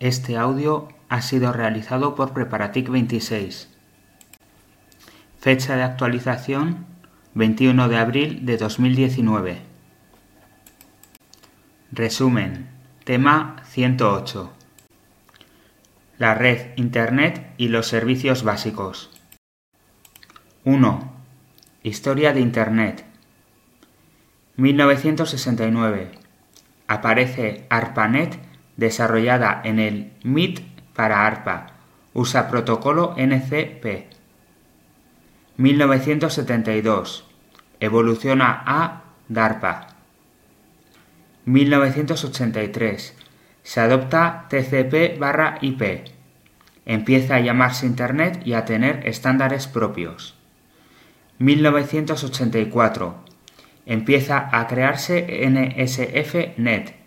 Este audio ha sido realizado por Preparatic 26. Fecha de actualización 21 de abril de 2019. Resumen. Tema 108. La red Internet y los servicios básicos. 1. Historia de Internet. 1969. Aparece ARPANET desarrollada en el MIT para ARPA. Usa protocolo NCP. 1972. Evoluciona a DARPA. 1983. Se adopta TCP barra IP. Empieza a llamarse Internet y a tener estándares propios. 1984. Empieza a crearse NSF-Net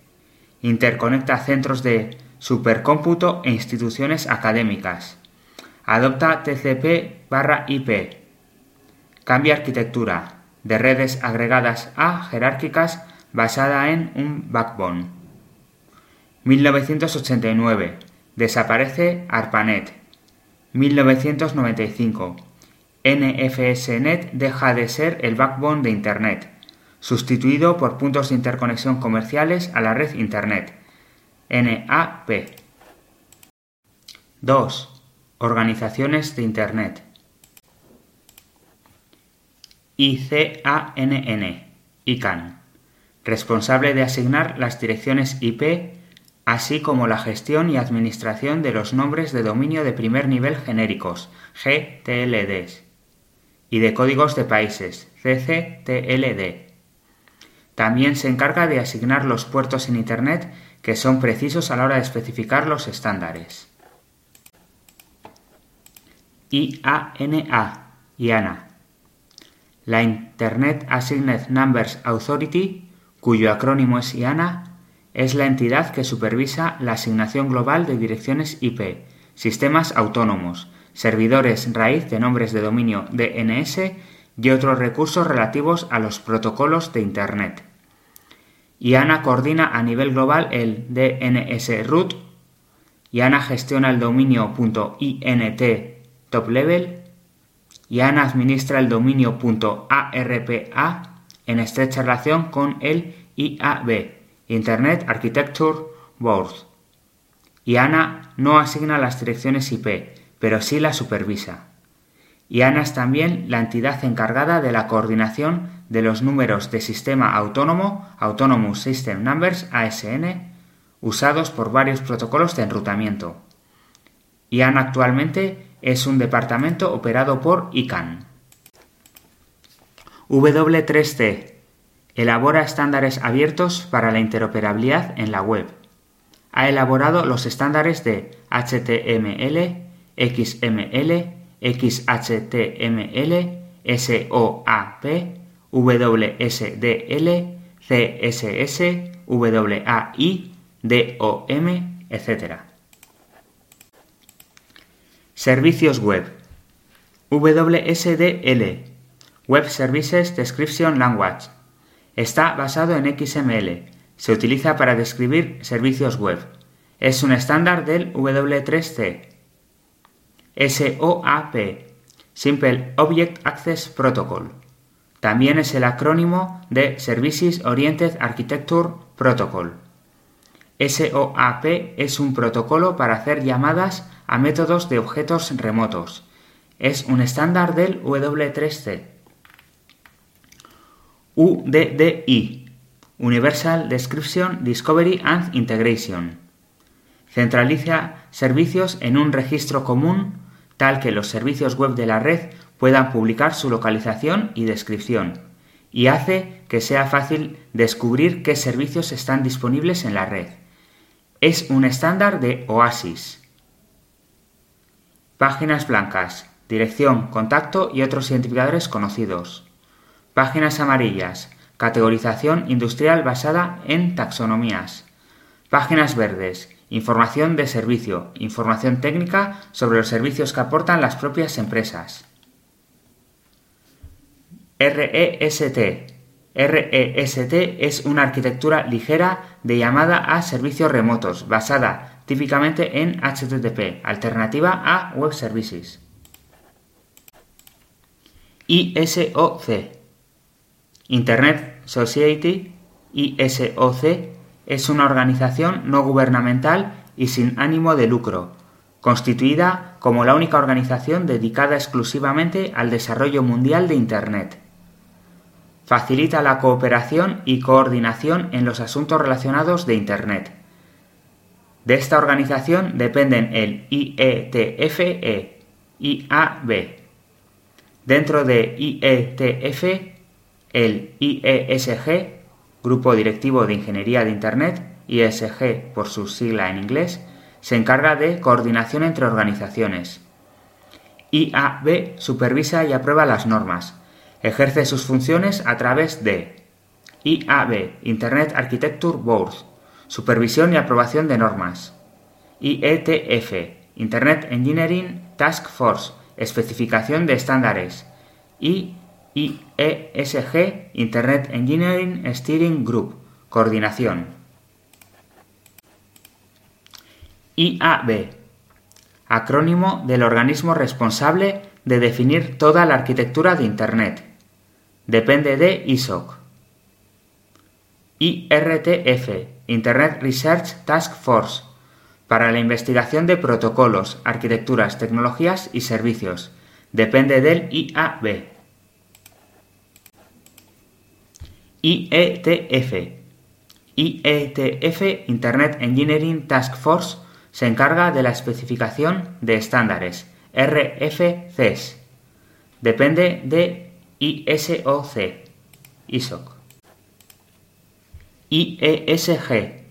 interconecta centros de supercómputo e instituciones académicas, adopta TCP barra IP, cambia arquitectura de redes agregadas a jerárquicas basada en un backbone. 1989. Desaparece ARPANET. 1995. NFSNet deja de ser el backbone de Internet sustituido por puntos de interconexión comerciales a la red Internet. NAP. 2. Organizaciones de Internet. ICANN, ICANN, responsable de asignar las direcciones IP, así como la gestión y administración de los nombres de dominio de primer nivel genéricos, GTLDs, y de códigos de países, CCTLD. También se encarga de asignar los puertos en Internet que son precisos a la hora de especificar los estándares. IANA, IANA. La Internet Assigned Numbers Authority, cuyo acrónimo es IANA, es la entidad que supervisa la asignación global de direcciones IP, sistemas autónomos, servidores raíz de nombres de dominio DNS y otros recursos relativos a los protocolos de Internet. IANA coordina a nivel global el DNS root, IANA gestiona el dominio .int top level, IANA administra el dominio .arpa en estrecha relación con el IAB, Internet Architecture Board. IANA no asigna las direcciones IP, pero sí las supervisa. IANA es también la entidad encargada de la coordinación de los números de sistema autónomo, Autonomous System Numbers, ASN, usados por varios protocolos de enrutamiento. IANA actualmente es un departamento operado por ICANN. W3C elabora estándares abiertos para la interoperabilidad en la web. Ha elaborado los estándares de HTML, XML, XHTML, SOAP, WSDL, CSS, WAI, DOM, etc. Servicios web. WSDL, Web Services Description Language. Está basado en XML. Se utiliza para describir servicios web. Es un estándar del W3C. SOAP, Simple Object Access Protocol. También es el acrónimo de Services Oriented Architecture Protocol. SOAP es un protocolo para hacer llamadas a métodos de objetos remotos. Es un estándar del W3C. UDDI Universal Description, Discovery and Integration. Centraliza servicios en un registro común tal que los servicios web de la red puedan publicar su localización y descripción, y hace que sea fácil descubrir qué servicios están disponibles en la red. Es un estándar de OASIS. Páginas blancas, dirección, contacto y otros identificadores conocidos. Páginas amarillas, categorización industrial basada en taxonomías. Páginas verdes, información de servicio, información técnica sobre los servicios que aportan las propias empresas. REST. REST es una arquitectura ligera de llamada a servicios remotos, basada típicamente en HTTP, alternativa a Web Services. ISOC Internet Society ISOC es una organización no gubernamental y sin ánimo de lucro, constituida como la única organización dedicada exclusivamente al desarrollo mundial de Internet. Facilita la cooperación y coordinación en los asuntos relacionados de Internet. De esta organización dependen el IETFE, IAB. Dentro de IETF, el IESG, Grupo Directivo de Ingeniería de Internet, ISG por su sigla en inglés, se encarga de coordinación entre organizaciones. IAB supervisa y aprueba las normas. Ejerce sus funciones a través de IAB, Internet Architecture Board, supervisión y aprobación de normas. IETF, Internet Engineering Task Force, especificación de estándares. Y IESG, Internet Engineering Steering Group, coordinación. IAB, acrónimo del organismo responsable de definir toda la arquitectura de Internet. Depende de ISOC. IRTF, Internet Research Task Force, para la investigación de protocolos, arquitecturas, tecnologías y servicios. Depende del IAB. IETF, IETF, Internet Engineering Task Force, se encarga de la especificación de estándares RFCs. Depende de ISOC, ISOC. IESG,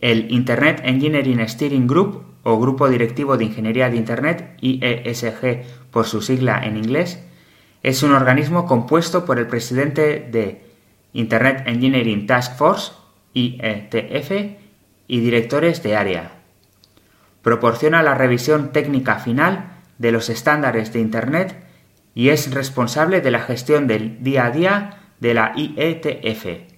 el Internet Engineering Steering Group o Grupo Directivo de Ingeniería de Internet, IESG por su sigla en inglés, es un organismo compuesto por el presidente de Internet Engineering Task Force, IETF, y directores de área proporciona la revisión técnica final de los estándares de Internet y es responsable de la gestión del día a día de la IETF.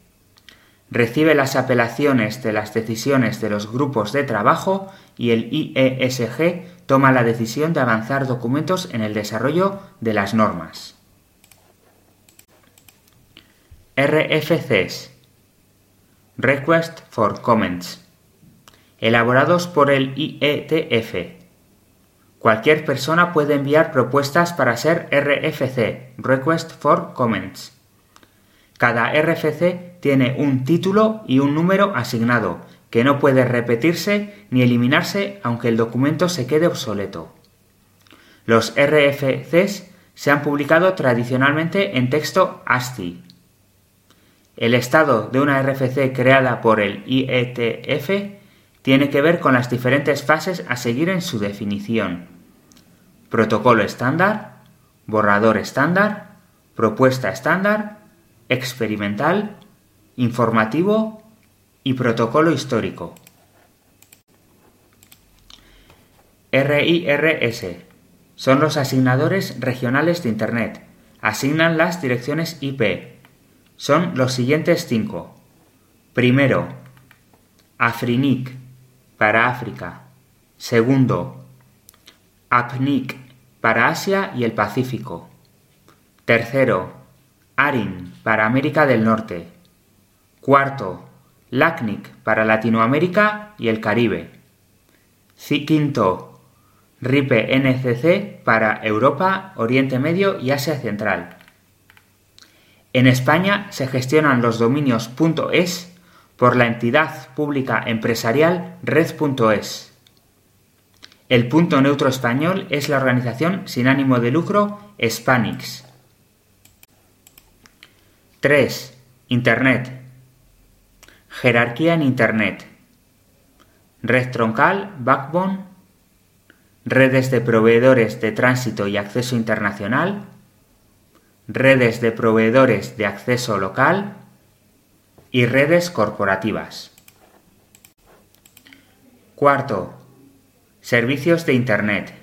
Recibe las apelaciones de las decisiones de los grupos de trabajo y el IESG toma la decisión de avanzar documentos en el desarrollo de las normas. RFCs Request for Comments elaborados por el IETF. Cualquier persona puede enviar propuestas para ser RFC, Request for Comments. Cada RFC tiene un título y un número asignado, que no puede repetirse ni eliminarse aunque el documento se quede obsoleto. Los RFCs se han publicado tradicionalmente en texto ASCII. El estado de una RFC creada por el IETF tiene que ver con las diferentes fases a seguir en su definición. Protocolo estándar, borrador estándar, propuesta estándar, experimental, informativo y protocolo histórico. RIRS son los asignadores regionales de Internet. Asignan las direcciones IP. Son los siguientes cinco. Primero, AFRINIC, para África. Segundo, APNIC para Asia y el Pacífico. Tercero, ARIN para América del Norte. Cuarto, LACNIC para Latinoamérica y el Caribe. Quinto, RIPE NCC para Europa, Oriente Medio y Asia Central. En España se gestionan los dominios .es por la entidad pública empresarial Red.es. El punto neutro español es la organización sin ánimo de lucro Spanix. 3. Internet. Jerarquía en Internet. Red troncal, backbone. Redes de proveedores de tránsito y acceso internacional. Redes de proveedores de acceso local y redes corporativas. Cuarto, servicios de Internet.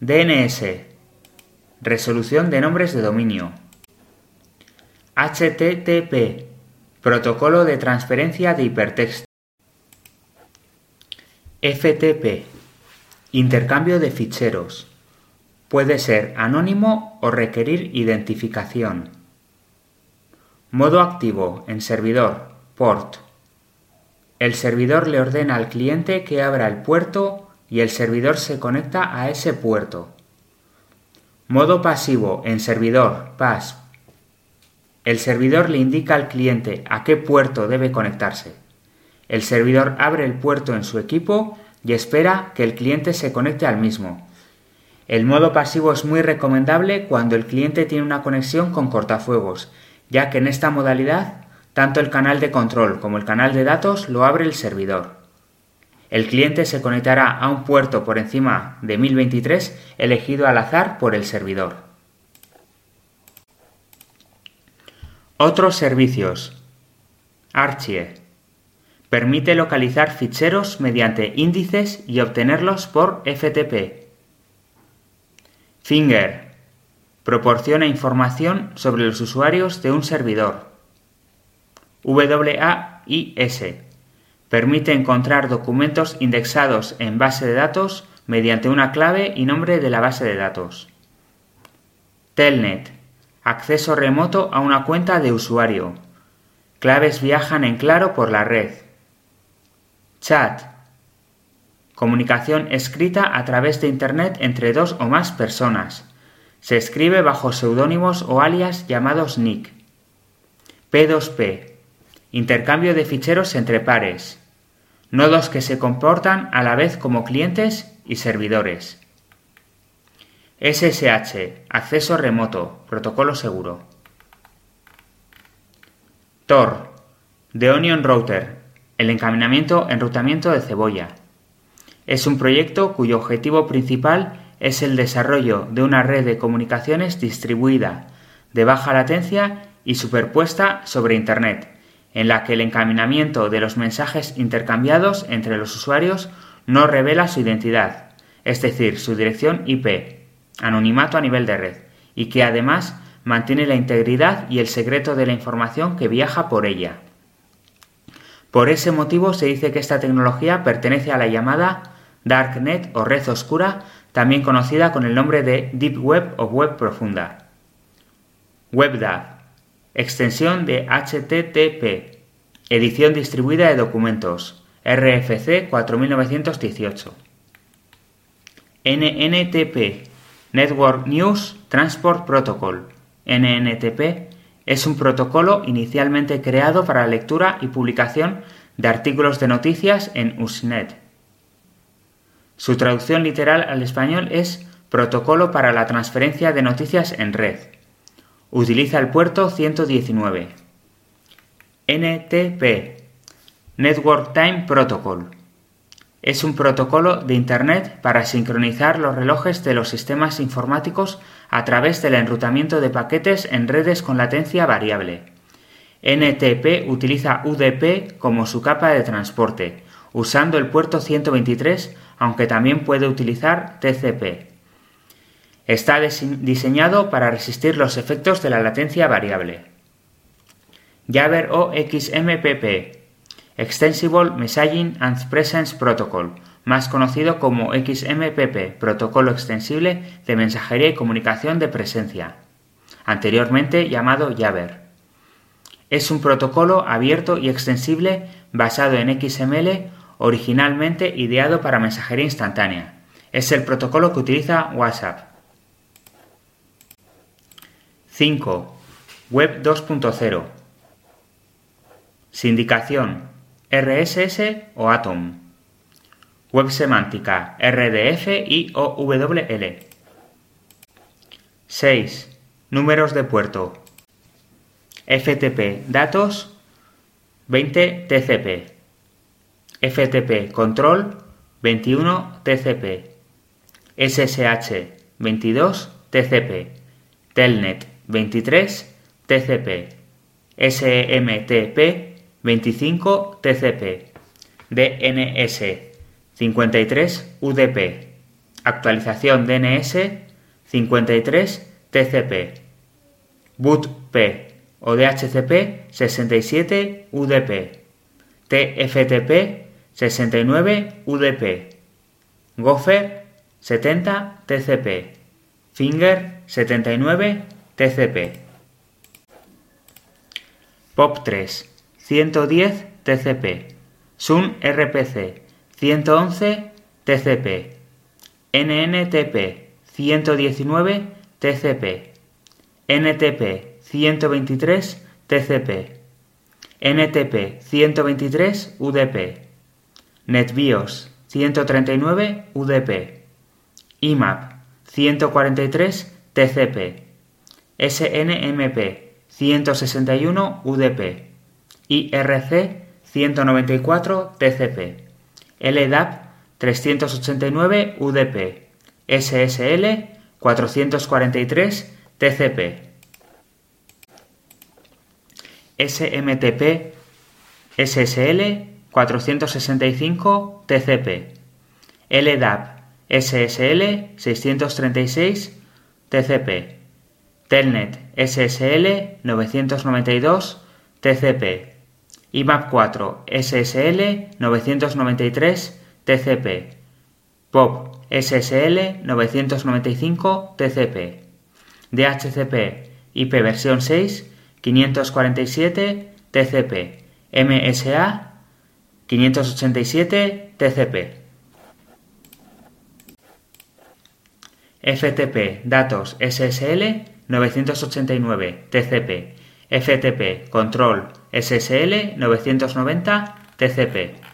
DNS, resolución de nombres de dominio. HTTP, protocolo de transferencia de hipertexto. FTP. Intercambio de ficheros. Puede ser anónimo o requerir identificación. Modo activo en servidor. Port. El servidor le ordena al cliente que abra el puerto y el servidor se conecta a ese puerto. Modo pasivo en servidor. PAS. El servidor le indica al cliente a qué puerto debe conectarse. El servidor abre el puerto en su equipo y espera que el cliente se conecte al mismo. El modo pasivo es muy recomendable cuando el cliente tiene una conexión con cortafuegos, ya que en esta modalidad tanto el canal de control como el canal de datos lo abre el servidor. El cliente se conectará a un puerto por encima de 1023 elegido al azar por el servidor. Otros servicios. Archie Permite localizar ficheros mediante índices y obtenerlos por FTP. Finger. Proporciona información sobre los usuarios de un servidor. WAIS. Permite encontrar documentos indexados en base de datos mediante una clave y nombre de la base de datos. Telnet. Acceso remoto a una cuenta de usuario. Claves viajan en claro por la red. Chat. Comunicación escrita a través de Internet entre dos o más personas. Se escribe bajo seudónimos o alias llamados nick. P2P. Intercambio de ficheros entre pares. Nodos que se comportan a la vez como clientes y servidores. SSH. Acceso remoto. Protocolo seguro. Tor. The Onion Router el encaminamiento enrutamiento de cebolla. Es un proyecto cuyo objetivo principal es el desarrollo de una red de comunicaciones distribuida, de baja latencia y superpuesta sobre Internet, en la que el encaminamiento de los mensajes intercambiados entre los usuarios no revela su identidad, es decir, su dirección IP, anonimato a nivel de red, y que además mantiene la integridad y el secreto de la información que viaja por ella. Por ese motivo se dice que esta tecnología pertenece a la llamada Darknet o red oscura, también conocida con el nombre de Deep Web o Web profunda. WebDAV, extensión de HTTP, edición distribuida de documentos, RFC 4918. NNTP, Network News Transport Protocol, NNTP, es un protocolo inicialmente creado para la lectura y publicación de artículos de noticias en Usenet. Su traducción literal al español es Protocolo para la transferencia de noticias en red. Utiliza el puerto 119. NTP Network Time Protocol es un protocolo de Internet para sincronizar los relojes de los sistemas informáticos a través del enrutamiento de paquetes en redes con latencia variable. NTP utiliza UDP como su capa de transporte, usando el puerto 123, aunque también puede utilizar TCP. Está diseñado para resistir los efectos de la latencia variable. Jabber o XMPP Extensible Messaging and Presence Protocol, más conocido como XMPP, Protocolo Extensible de Mensajería y Comunicación de Presencia, anteriormente llamado Jabber. Es un protocolo abierto y extensible basado en XML, originalmente ideado para mensajería instantánea. Es el protocolo que utiliza WhatsApp. 5. Web 2.0. Sindicación, RSS o Atom. Web semántica RDF y OWL. 6. Números de puerto. FTP datos 20 TCP. FTP control 21 TCP. SSH 22 TCP. Telnet 23 TCP. SMTP 25 TCP, DNS 53 UDP, actualización DNS 53 TCP, BootP o DHCP 67 UDP, TFTP 69 UDP, Gopher 70 TCP, Finger 79 TCP. POP3 110 TCP, Sun RPC 111 TCP, NNTP 119 TCP, NTP 123 TCP, NTP 123 UDP, NetBIOS 139 UDP, IMAP 143 TCP, SNMP 161 UDP, IRC 194 TCP, LDAP 389 UDP, SSL 443 TCP, SMTP SSL 465 TCP, LDAP SSL 636 TCP, Telnet SSL 992 TCP, IMAP4 SSL 993 TCP, POP SSL 995 TCP, DHCP IP versión 6 547 TCP, MSA 587 TCP. FTP datos SSL 989 TCP, FTP control SSL 990 TCP.